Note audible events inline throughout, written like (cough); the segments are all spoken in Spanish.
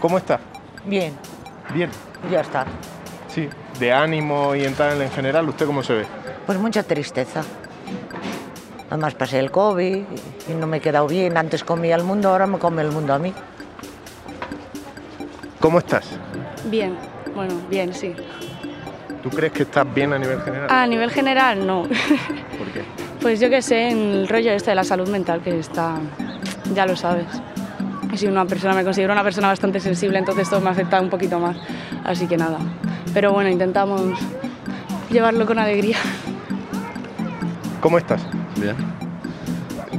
¿Cómo está? Bien, Bien. ya está. Sí. De ánimo y en tal en general, ¿usted cómo se ve? Pues mucha tristeza. Además pasé el COVID y no me he quedado bien. Antes comía el mundo, ahora me come el mundo a mí. ¿Cómo estás? Bien, bueno, bien, sí. ¿Tú crees que estás bien a nivel general? A nivel general, no. ¿Por qué? Pues yo qué sé, en el rollo este de la salud mental que está, ya lo sabes. Y soy una persona, me considero una persona bastante sensible, entonces esto me afecta un poquito más. Así que nada. Pero bueno, intentamos llevarlo con alegría. ¿Cómo estás? Bien.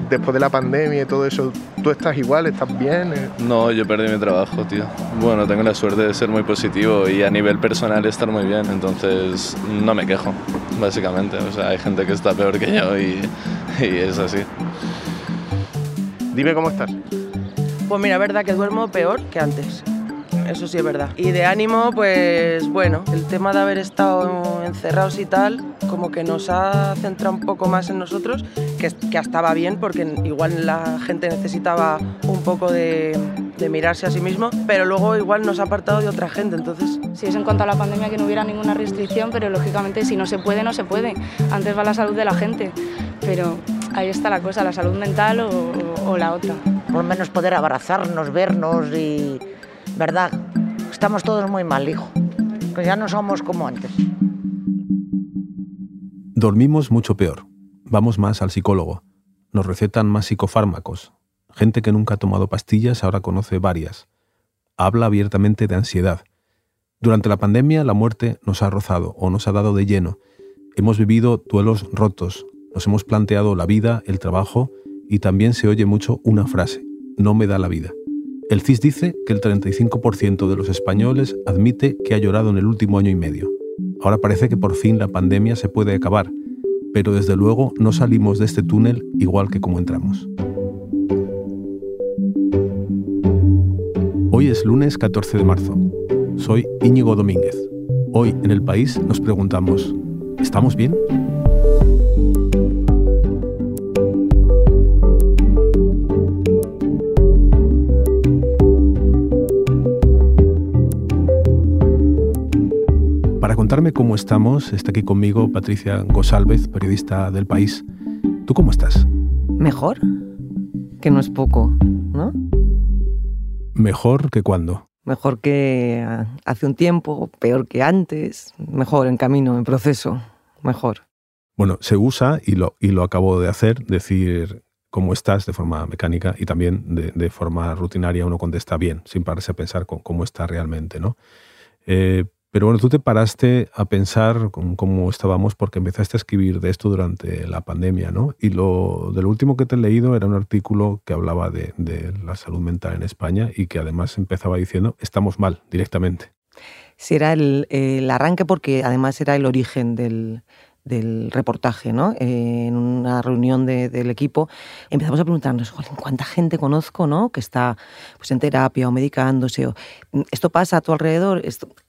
Después de la pandemia y todo eso, ¿tú estás igual? ¿Estás bien? No, yo perdí mi trabajo, tío. Bueno, tengo la suerte de ser muy positivo y a nivel personal estar muy bien, entonces no me quejo, básicamente. O sea, hay gente que está peor que yo y, y es así. Dime cómo estás. Pues mira, verdad que duermo peor que antes. Eso sí es verdad. Y de ánimo, pues bueno, el tema de haber estado encerrados y tal, como que nos ha centrado un poco más en nosotros, que, que estaba bien, porque igual la gente necesitaba un poco de, de mirarse a sí mismo, pero luego igual nos ha apartado de otra gente, entonces Si es en cuanto a la pandemia que no hubiera ninguna restricción, pero lógicamente si no se puede, no se puede. Antes va la salud de la gente. Pero ahí está la cosa, la salud mental o la otra. Por lo menos poder abrazarnos, vernos y... ¿Verdad? Estamos todos muy mal, hijo. Que ya no somos como antes. Dormimos mucho peor. Vamos más al psicólogo. Nos recetan más psicofármacos. Gente que nunca ha tomado pastillas ahora conoce varias. Habla abiertamente de ansiedad. Durante la pandemia la muerte nos ha rozado o nos ha dado de lleno. Hemos vivido duelos rotos. Nos hemos planteado la vida, el trabajo y también se oye mucho una frase. No me da la vida. El CIS dice que el 35% de los españoles admite que ha llorado en el último año y medio. Ahora parece que por fin la pandemia se puede acabar, pero desde luego no salimos de este túnel igual que como entramos. Hoy es lunes 14 de marzo. Soy Íñigo Domínguez. Hoy en el país nos preguntamos, ¿estamos bien? Contarme cómo estamos, está aquí conmigo Patricia Gosálvez, periodista del país. ¿Tú cómo estás? Mejor, que no es poco, ¿no? ¿Mejor que cuándo? Mejor que ah, hace un tiempo, peor que antes, mejor en camino, en proceso, mejor. Bueno, se usa, y lo, y lo acabo de hacer, decir cómo estás de forma mecánica y también de, de forma rutinaria uno contesta bien, sin pararse a pensar con cómo está realmente, ¿no? Eh, pero bueno, tú te paraste a pensar cómo estábamos porque empezaste a escribir de esto durante la pandemia, ¿no? Y lo, de lo último que te he leído era un artículo que hablaba de, de la salud mental en España y que además empezaba diciendo, estamos mal directamente. Si era el, el arranque porque además era el origen del, del reportaje, ¿no? Eh, en una reunión de- del equipo empezamos a preguntarnos, "Jolín, ¿cuánta gente conozco, no? Que está pues, en terapia o medicándose. O, esto pasa a tu alrededor.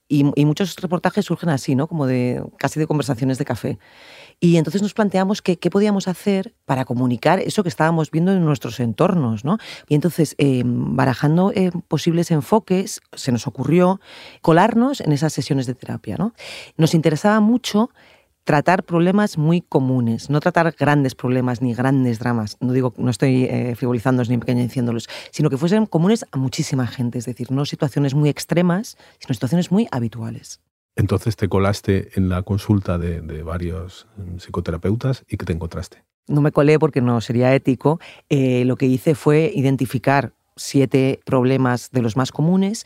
Y, muchos reportajes surgen así, ¿no? Como de casi de conversaciones de café. Y entonces nos planteamos qué, podíamos hacer para comunicar eso que estábamos viendo en nuestros entornos, ¿no? Y entonces, eh, barajando eh, posibles enfoques, se nos ocurrió colarnos en esas sesiones de terapia, ¿no? Nos interesaba mucho tratar problemas muy comunes, no tratar grandes problemas ni grandes dramas. No digo, no estoy eh, frivolizándolos ni pequeñeciéndolos, sino que fuesen comunes a muchísima gente, es decir, no situaciones muy extremas, sino situaciones muy habituales. Entonces te colaste en la consulta de, de varios mm, psicoterapeutas y ¿qué te encontraste? No me colé porque no sería ético. Eh, lo que hice fue identificar siete problemas de los más comunes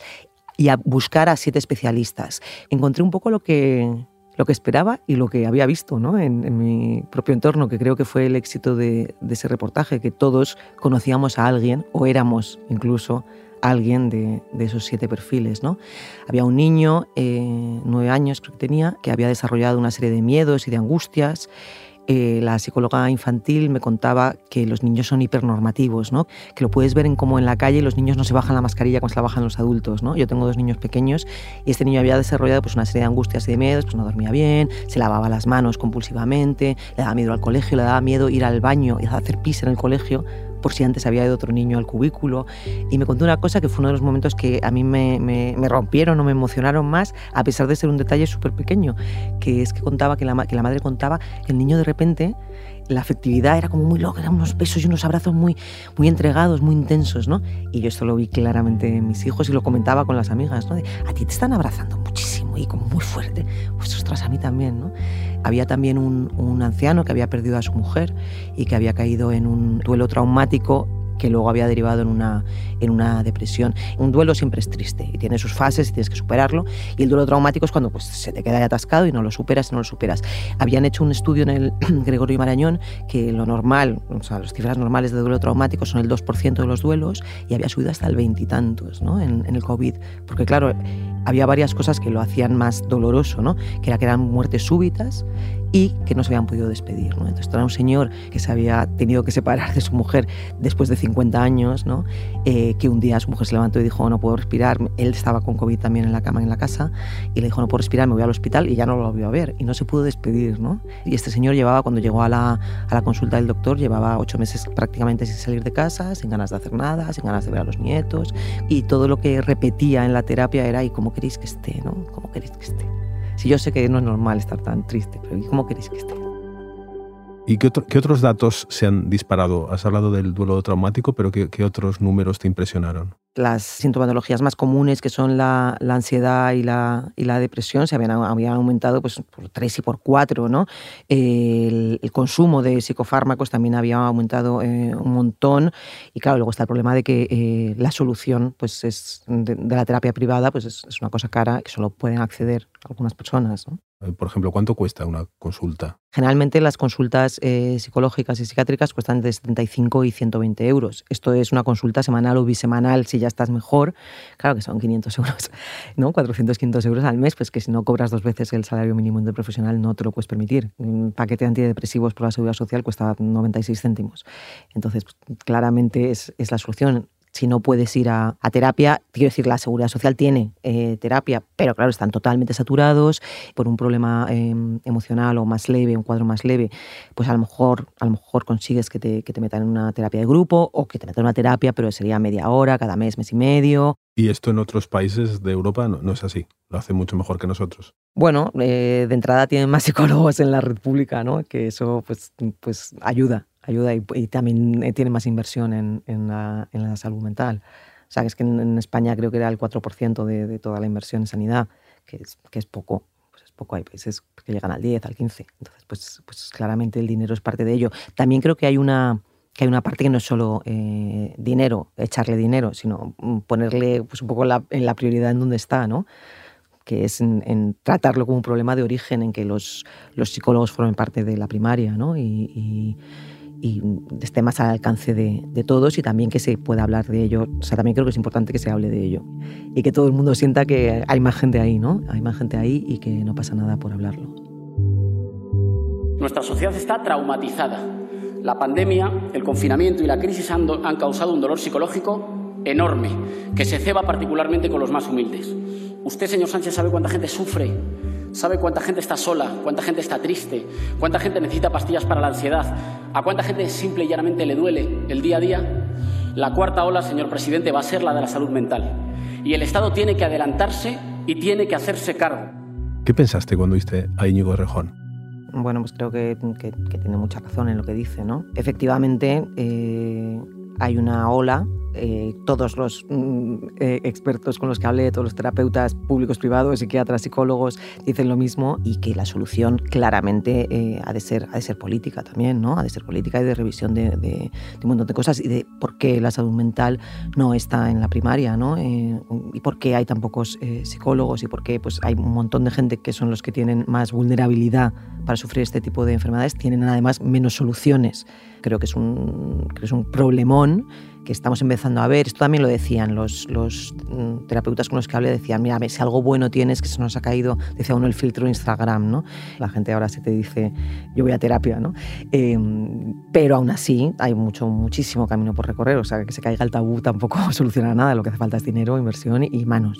y a buscar a siete especialistas. Encontré un poco lo que, lo que esperaba y lo que había visto ¿no? en, mi propio entorno, que creo que fue el éxito de, ese reportaje, que todos conocíamos a alguien o éramos incluso alguien de, de esos siete perfiles. ¿no? Había un niño, eh, nueve años creo que tenía, que había desarrollado una serie de miedos y de angustias. Eh, la psicóloga infantil me contaba que los niños son hipernormativos, ¿no? que lo puedes ver en como en la calle los niños no se bajan la mascarilla como se la bajan los adultos. ¿no? Yo tengo dos niños pequeños y este niño había desarrollado pues, una serie de angustias y de miedos, pues no dormía bien, se lavaba las manos compulsivamente, le daba miedo al colegio, le daba miedo ir al baño y hacer pis en el colegio por si antes había ido otro niño al cubículo. Y me contó una cosa que fue uno de los momentos que a mí me, me, rompieron o me emocionaron más, a pesar de ser un detalle súper pequeño, que es que contaba que la, que la madre contaba que el niño de repente la afectividad era como muy loca, eran unos besos y unos abrazos muy, muy entregados, muy intensos, ¿no? Y yo esto lo vi claramente en mis hijos y lo comentaba con las amigas, ¿no? a ti te están abrazando muchísimo y como muy fuerte. Pues ostras, a mí también, ¿no? Había también un, un anciano que había perdido a su mujer y que había caído en un duelo traumático que luego había derivado en una, en una depresión. Un duelo siempre es triste y tiene sus fases y tienes que superarlo. Y el duelo traumático es cuando pues, se te queda atascado y no lo superas y no lo superas. Habían hecho un estudio en el (clears throat) Gregorio Marañón que lo normal, o sea, las cifras normales de duelo traumático son el 2% de los duelos y había subido hasta el veintitantos ¿no? en, el COVID. Porque claro, había varias cosas que lo hacían más doloroso, ¿no? que era que eran muertes súbitas y que no se habían podido despedir. ¿no? Entonces era un señor que se había tenido que separar de su mujer después de 50 años. Eh, que un día su mujer se levantó y dijo no puedo respirar, él estaba con COVID también en la cama en la casa y le dijo no puedo respirar, me voy al hospital y ya no lo volvió a ver y no se pudo despedir. Y este señor llevaba, cuando llegó a la, a la consulta del doctor, llevaba ocho meses prácticamente sin salir de casa, sin ganas de hacer nada, sin ganas de ver a los nietos y todo lo que repetía en la terapia era ¿y cómo queréis que esté? ¿no? ¿Cómo queréis que esté? Si yo sé que no es normal estar tan triste, pero ¿y cómo queréis que esté? ¿Y qué, otro, qué, otros datos se han disparado? Has hablado del duelo traumático, pero ¿qué, qué otros números te impresionaron? Las sintomatologías más comunes, que son la, ansiedad y la, y la, depresión, se habían, habían aumentado pues, por tres y por cuatro. ¿no? El, consumo de psicofármacos también había aumentado eh, un montón. Y claro, luego está el problema de que eh, la solución pues, es de, la terapia privada pues, es, una cosa cara que solo pueden acceder algunas personas. Por ejemplo, ¿cuánto cuesta una consulta? Generalmente las consultas eh, psicológicas y psiquiátricas cuestan de 75 y 120 euros. Esto es una consulta semanal o bisemanal si ya estás mejor. Claro que son 500 (laughs) euros, ¿no? 400, 500 euros al mes, pues que si no cobras dos veces el salario mínimo de profesional no te lo puedes permitir. Un paquete de antidepresivos por la seguridad social cuesta 96 céntimos. Entonces, pues, claramente es, es la solución si no puedes ir a, a, terapia, quiero decir, la seguridad social tiene eh, terapia, pero claro, están totalmente saturados por un problema eh, emocional o más leve, un cuadro más leve, pues a lo mejor, a lo mejor consigues que te, que te metan en una terapia de grupo o que te metan en una terapia, pero sería media hora, cada mes, mes y medio. Y esto en otros países de Europa no, no es así, lo hace mucho mejor que nosotros. Bueno, eh, de entrada tienen más (laughs) psicólogos en la red pública, ¿no? que eso pues, pues ayuda ayuda y, y también eh, tiene más inversión en, en, la, en, la, salud mental. O sea, que es que en, en España creo que era el 4% de, de, toda la inversión en sanidad, que es, que es poco. Pues es poco, hay países que llegan al 10, al 15. Entonces, pues, pues claramente el dinero es parte de ello. También creo que hay una, que hay una parte que no es solo eh, dinero, echarle dinero, sino ponerle pues, un poco la, en la prioridad en donde está, ¿no? que es en, en, tratarlo como un problema de origen, en que los, los psicólogos formen parte de la primaria ¿no? y, y y esté más al alcance de, de, todos y también que se pueda hablar de ello. O sea, también creo que es importante que se hable de ello y que todo el mundo sienta que hay más gente ahí, ¿no? Hay más gente ahí y que no pasa nada por hablarlo. Nuestra sociedad está traumatizada. La pandemia, el confinamiento y la crisis han, han causado un dolor psicológico enorme que se ceba particularmente con los más humildes. Usted, señor Sánchez, sabe cuánta gente sufre sabe cuánta gente está sola, cuánta gente está triste, cuánta gente necesita pastillas para la ansiedad, a cuánta gente simple y llanamente le duele el día a día. La cuarta ola, señor presidente, va a ser la de la salud mental. Y el Estado tiene que adelantarse y tiene que hacerse cargo. ¿Qué pensaste cuando viste a Íñigo Rejón? Bueno, pues creo que, que, que, tiene mucha razón en lo que dice, ¿no? Efectivamente, eh, hay una ola eh, todos los mm, eh, expertos con los que hablé, todos los terapeutas públicos, privados, psiquiatras, psicólogos, dicen lo mismo y que la solución claramente eh, ha, de ser, ha de ser política también, ¿no? Ha de ser política y de revisión de, de, de, un montón de cosas y de por qué la salud mental no está en la primaria, ¿no? Y por qué hay tan pocos psicólogos y por qué pues, hay un montón de gente que son los que tienen más vulnerabilidad para sufrir este tipo de enfermedades, tienen además menos soluciones. Creo que es un, que es un problemón que estamos empezando a ver. Esto también lo decían los, los terapeutas con los que hablé, decían, mira, si algo bueno tienes que se nos ha caído, decía uno, el filtro Instagram, ¿no? La gente ahora se te dice, yo voy a terapia, ¿no? Eh, pero aún así hay mucho, muchísimo camino por recorrer, o sea, que se caiga el tabú tampoco (laughs) soluciona nada, lo que hace falta es dinero, inversión y manos.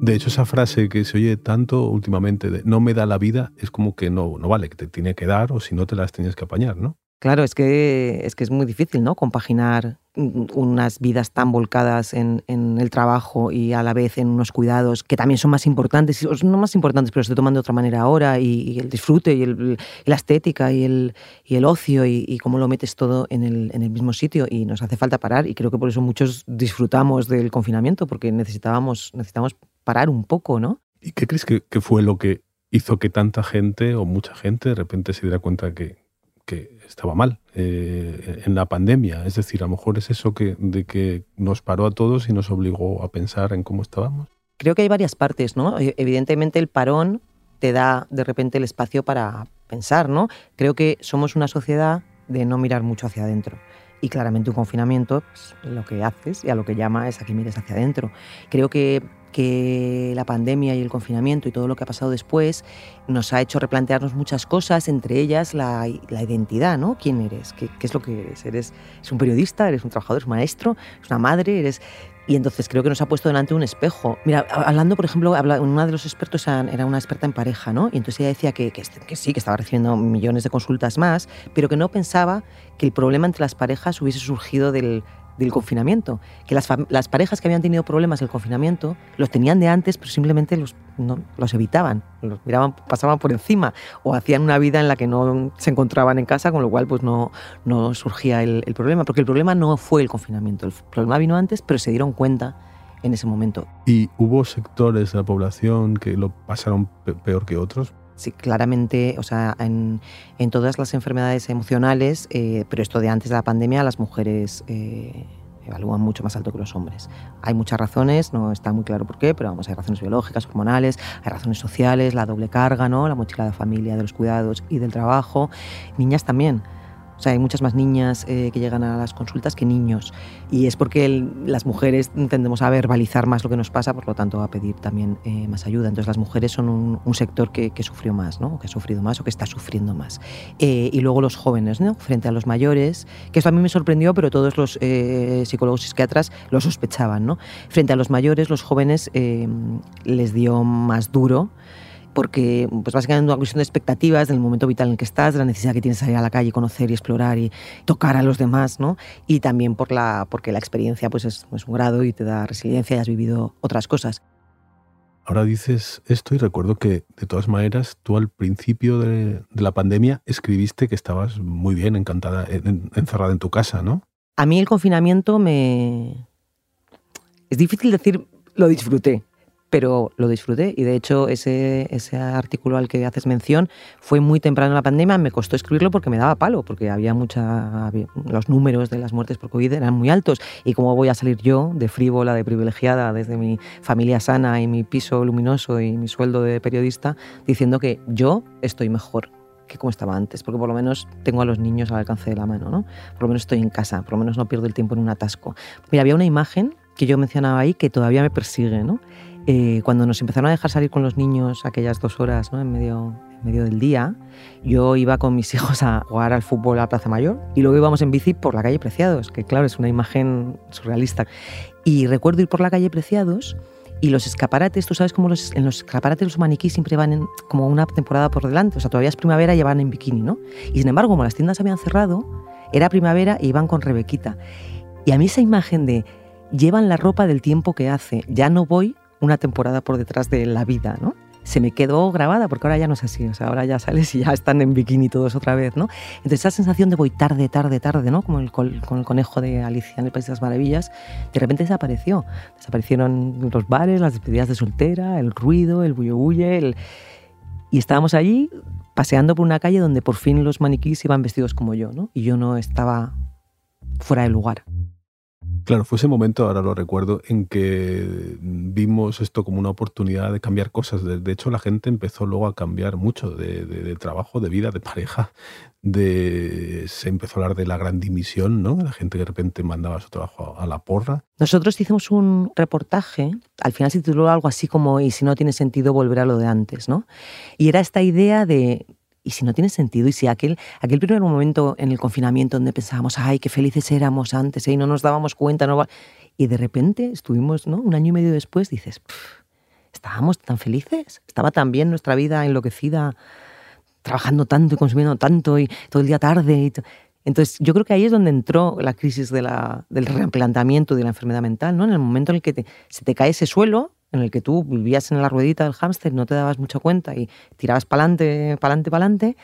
De hecho, esa frase que se oye tanto últimamente de no me da la vida es como que no, no vale, que te tiene que dar o si no te las tienes que apañar, ¿no? Claro, es que, es que es muy difícil, ¿no? Compaginar unas vidas tan volcadas en, el trabajo y a la vez en unos cuidados que también son más importantes, no más importantes, pero se toman de otra manera ahora, y, el disfrute y, la estética y el, y el ocio y, cómo lo metes todo en el, en el mismo sitio y nos hace falta parar y creo que por eso muchos disfrutamos del confinamiento porque necesitábamos, necesitamos parar un poco, ¿no? ¿Y qué crees que, que fue lo que hizo que tanta gente o mucha gente de repente se diera cuenta que, que estaba mal eh, en la pandemia. Es decir, a lo mejor es eso que, de que nos paró a todos y nos obligó a pensar en cómo estábamos. Creo que hay varias partes, ¿no? E, evidentemente el parón te da de repente el espacio para pensar, ¿no? Creo que somos una sociedad de no mirar mucho hacia adentro. Y claramente un confinamiento, pues, lo que haces y a lo que llama es a que mires hacia adentro. Creo que que la pandemia y el confinamiento y todo lo que ha pasado después nos ha hecho replantearnos muchas cosas, entre ellas la, identidad, ¿no? ¿Quién eres? ¿Qué, es lo que eres? ¿Eres un periodista? ¿Eres un trabajador? ¿Eres un maestro? ¿Eres una madre? ¿Eres...? Y entonces creo que nos ha puesto delante un espejo. Mira, hablando, por ejemplo, una de los expertos era una experta en pareja, ¿no? Y entonces ella decía que, que, que, sí, que estaba recibiendo millones de consultas más, pero que no pensaba que el problema entre las parejas hubiese surgido del, del confinamiento, que las, las, parejas que habían tenido problemas del confinamiento los tenían de antes, pero simplemente los, no, los evitaban, los miraban, pasaban por encima o hacían una vida en la que no se encontraban en casa, con lo cual pues no, no surgía el, el problema, porque el problema no fue el confinamiento, el problema vino antes, pero se dieron cuenta en ese momento. ¿Y hubo sectores de la población que lo pasaron peor que otros? Sí, claramente, o sea, en, todas las enfermedades emocionales, eh, pero esto de antes de la pandemia, las mujeres eh, evalúan mucho más alto que los hombres. Hay muchas razones, no está muy claro por qué, pero vamos, hay razones biológicas, hormonales, hay razones sociales, la doble carga, ¿no? la mochila de familia, de los cuidados y del trabajo. Niñas también. O sea, hay muchas más niñas eh, que llegan a las consultas que niños. Y es porque las mujeres tendemos a verbalizar más lo que nos pasa, por lo tanto a pedir también eh, más ayuda. Entonces las mujeres son un, sector que, sufrió más, ¿no? que ha sufrido más o que está sufriendo más. Eh, y luego los jóvenes, ¿no? frente a los mayores, que esto a mí me sorprendió, pero todos los psicólogos y psiquiatras lo sospechaban. ¿no? Frente a los mayores, los jóvenes les dio más duro porque pues básicamente una cuestión de expectativas del momento vital en el que estás, de la necesidad que tienes de salir a la calle, conocer y explorar y tocar a los demás, ¿no? Y también por la, porque la experiencia pues es, es un grado y te da resiliencia y has vivido otras cosas. Ahora dices esto y recuerdo que de todas maneras tú al principio de, de la pandemia escribiste que estabas muy bien, encantada, encerrada en tu casa, ¿no? A mí el confinamiento me... Es difícil decir lo disfruté, pero lo disfruté y de hecho ese, ese artículo al que haces mención fue muy temprano en la pandemia, me costó escribirlo porque me daba palo, porque había mucha, los números de las muertes por COVID eran muy altos y cómo voy a salir yo de frívola, de privilegiada, desde mi familia sana y mi piso luminoso y mi sueldo de periodista, diciendo que yo estoy mejor que como estaba antes, porque por lo menos tengo a los niños al alcance de la mano, ¿no? Por lo menos estoy en casa, por lo menos no pierdo el tiempo en un atasco. Mira, había una imagen que yo mencionaba ahí que todavía me persigue, ¿no? Eh, cuando nos empezaron a dejar salir con los niños aquellas dos horas ¿no? en, medio, en medio del día, yo iba con mis (laughs) hijos a jugar al fútbol a la Plaza Mayor y luego íbamos en bici por la calle Preciados, que claro, es una imagen surrealista. Y recuerdo ir por la calle Preciados y los escaparates, tú sabes cómo los, en los escaparates los maniquís siempre van en, como una temporada por delante, o sea, todavía es primavera y van en bikini, ¿no? Y sin embargo, como las tiendas habían cerrado, era primavera y iban con Rebequita. Y a mí esa imagen de llevan la ropa del tiempo que hace, ya no voy una temporada por detrás de la vida, ¿no? se me quedó grabada porque ahora ya no es así, o sea, ahora ya sales y ya están en bikini todos otra vez, ¿no? Entonces esa sensación de voy tarde, tarde, tarde, ¿no? Como el, con el conejo de Alicia en el País de las Maravillas, de repente desapareció. Desaparecieron los bares, las despedidas de soltera, el ruido, el bulle bulle, el... y estábamos allí paseando por una calle donde por fin los maniquís iban vestidos como yo, ¿no? Y yo no estaba fuera de lugar. Claro, fue ese momento, ahora lo recuerdo, en que vimos esto como una oportunidad de cambiar cosas. De, hecho, la gente empezó luego a cambiar mucho de, trabajo, de vida, de pareja. Se empezó a hablar de la gran dimisión, ¿no? La gente que de repente mandaba su trabajo a la porra. Nosotros hicimos un reportaje, al final se tituló algo así como Y si no tiene sentido volver a lo de antes, ¿no? Y era esta idea de y si no tiene sentido, y si aquel, aquel primer momento en el confinamiento donde pensábamos, ay, qué felices éramos antes, ¿eh? y no nos dábamos cuenta, no y de repente estuvimos, ¿no? Un año y medio después dices, estábamos tan felices, estaba tan bien nuestra vida enloquecida, trabajando tanto y consumiendo tanto y todo el día tarde. Y Entonces, yo creo que ahí es donde entró la crisis de del replanteamiento de la enfermedad mental, ¿no? En el momento en el que se te cae ese suelo, en el que tú vivías en la ruedita del hámster, no te dabas mucha cuenta y tirabas para adelante, para adelante, para adelante.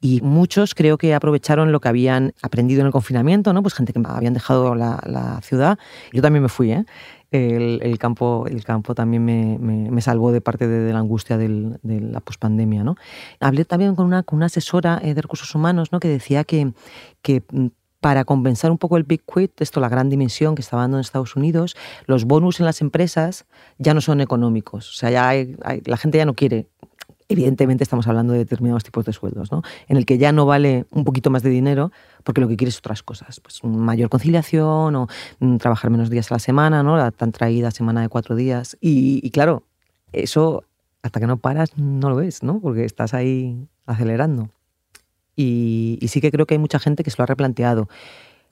Y muchos creo que aprovecharon lo que habían aprendido en el confinamiento, ¿no? Pues gente que habían dejado la, la ciudad. Yo también me fui, ¿eh? el, campo, el campo también me, salvó de parte de, la angustia de la pospandemia. ¿no? Hablé también con una, con una asesora eh, de recursos humanos ¿no? que decía que, que mm, para compensar un poco el Big Quit, esto la gran dimensión que está dando en Estados Unidos, los bonus en las empresas ya no son económicos. O sea, ya la gente ya no quiere evidentemente estamos hablando de determinados tipos de sueldos, ¿no? en el que ya no vale un poquito más de dinero porque lo que quieres es otras cosas, pues mayor conciliación o mm, trabajar menos días a la semana, ¿no? la tan traída semana de cuatro días. Y, claro, eso hasta que no paras no lo ves, ¿no? porque estás ahí acelerando. Y, y sí que creo que hay mucha gente que se lo ha replanteado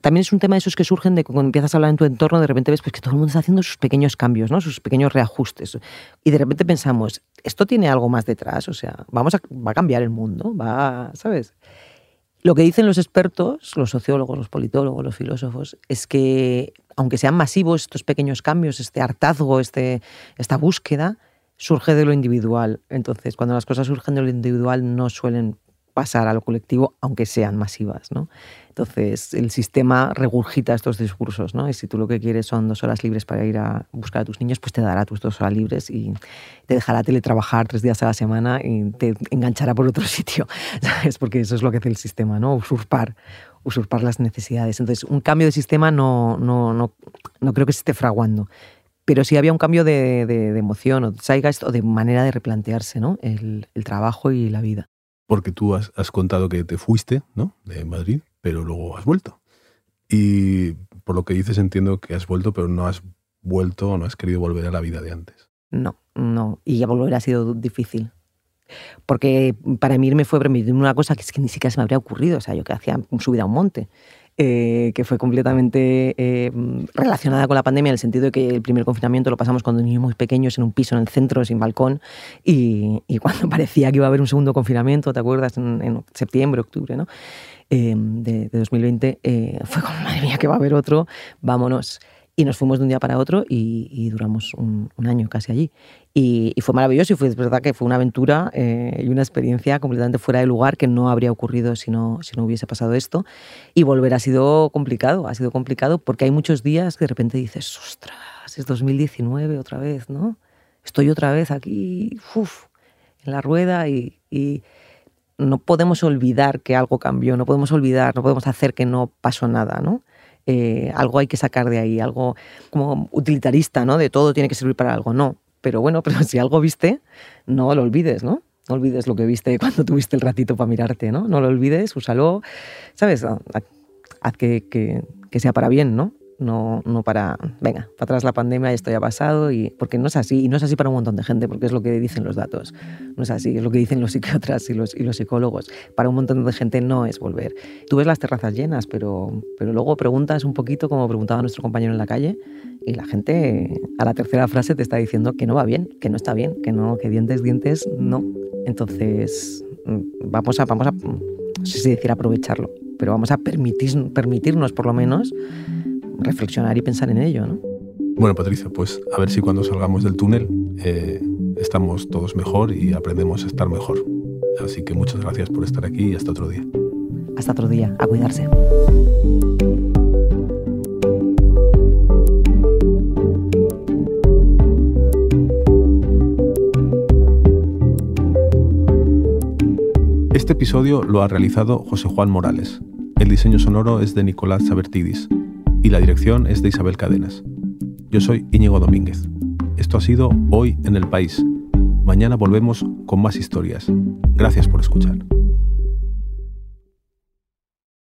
también es un tema de esos que surgen de cuando empiezas a hablar en tu entorno, de repente ves pues, que todo el mundo está haciendo sus pequeños cambios, ¿no? sus pequeños reajustes. Y de repente pensamos, esto tiene algo más detrás, o sea, vamos a, va a cambiar el mundo, va, ¿sabes? Lo que dicen los expertos, los sociólogos, los politólogos, los filósofos, es que aunque sean masivos estos pequeños cambios, este hartazgo, este, esta búsqueda, surge de lo individual. Entonces, cuando las cosas surgen de lo individual, no suelen pasar a lo colectivo, aunque sean masivas. ¿no? Entonces, el sistema regurgita estos discursos. ¿no? Y si tú lo que quieres son dos horas libres para ir a buscar a tus niños, pues te dará tus dos horas libres y te dejará teletrabajar tres días a la semana y te enganchará por otro (laughs) sitio. ¿sabes? Porque eso es lo que hace el sistema, ¿no? usurpar, usurpar las necesidades. Entonces, un cambio de sistema no, no, no, no creo que se esté fraguando pero sí había un cambio de, de, emoción o de o de manera de replantearse ¿no? el, el, trabajo y la vida porque tú has, contado que te fuiste ¿no? de Madrid, pero luego has vuelto. Y por lo que dices entiendo que has vuelto, pero no has vuelto o no has querido volver a la vida de antes. No, no. Y ya volver ha sido difícil. Porque para mí me fue una cosa que es que ni siquiera se me habría ocurrido. O sea, yo que hacía subida a un monte. Eh, que fue completamente eh, relacionada con la pandemia en el sentido de que el primer confinamiento lo pasamos cuando niños muy pequeños en un piso en el centro sin balcón y, cuando (laughs) parecía que iba a haber un segundo confinamiento, ¿te acuerdas? En, septiembre, octubre, ¿no? Eh, de, de, 2020, fue como, madre mía, que va a haber otro, vámonos. Y nos fuimos de un día para otro y, duramos un, año casi allí. Y, fue maravilloso y fue, es verdad que fue una aventura eh, y una experiencia completamente fuera de lugar que no habría ocurrido si no, si no hubiese pasado esto. Y volver ha sido complicado, ha sido complicado porque hay muchos días que de repente dices, ostras, es 2019 otra vez, ¿no? Estoy otra vez aquí, uf, en la rueda y, y no podemos olvidar que algo cambió, no podemos olvidar, no podemos hacer que no pasó nada, ¿no? Eh, algo hay que sacar de ahí, algo como utilitarista, ¿no? De todo tiene que servir para algo. No, pero bueno, (laughs) pero si algo viste, no lo olvides, ¿no? No olvides lo que viste cuando tuviste el ratito para mirarte, ¿no? No lo olvides, úsalo, ¿sabes? Haz que, que, que sea para bien, ¿no? No, no para, venga, para atrás la pandemia, esto ya ha pasado, y, porque no es así, y no es así para un montón de gente, porque es lo que dicen los datos, no es así, es lo que dicen los psiquiatras y los, y los psicólogos, para un montón de gente no es volver. Tú ves las terrazas llenas, pero, pero luego preguntas un poquito, como preguntaba nuestro compañero en la calle, y la gente a la tercera frase te está diciendo que no va bien, que no está bien, que no, que dientes, dientes, no. Entonces, mm, vamos a, vamos a, no sé si decir aprovecharlo, pero vamos a permitir, permitirnos por lo menos reflexionar y pensar en ello. ¿no? Bueno, Patricia, pues a ver si cuando salgamos del túnel eh, estamos todos mejor y aprendemos a estar mejor. Así que muchas gracias por estar aquí y hasta otro día. Hasta otro día, a cuidarse. Este episodio lo ha realizado José Juan Morales. El diseño sonoro es de Nicolás Sabertidis y la dirección es de Isabel Cadenas. Yo soy Íñigo Domínguez. Esto ha sido Hoy en el País. Mañana volvemos con más historias. Gracias por escuchar.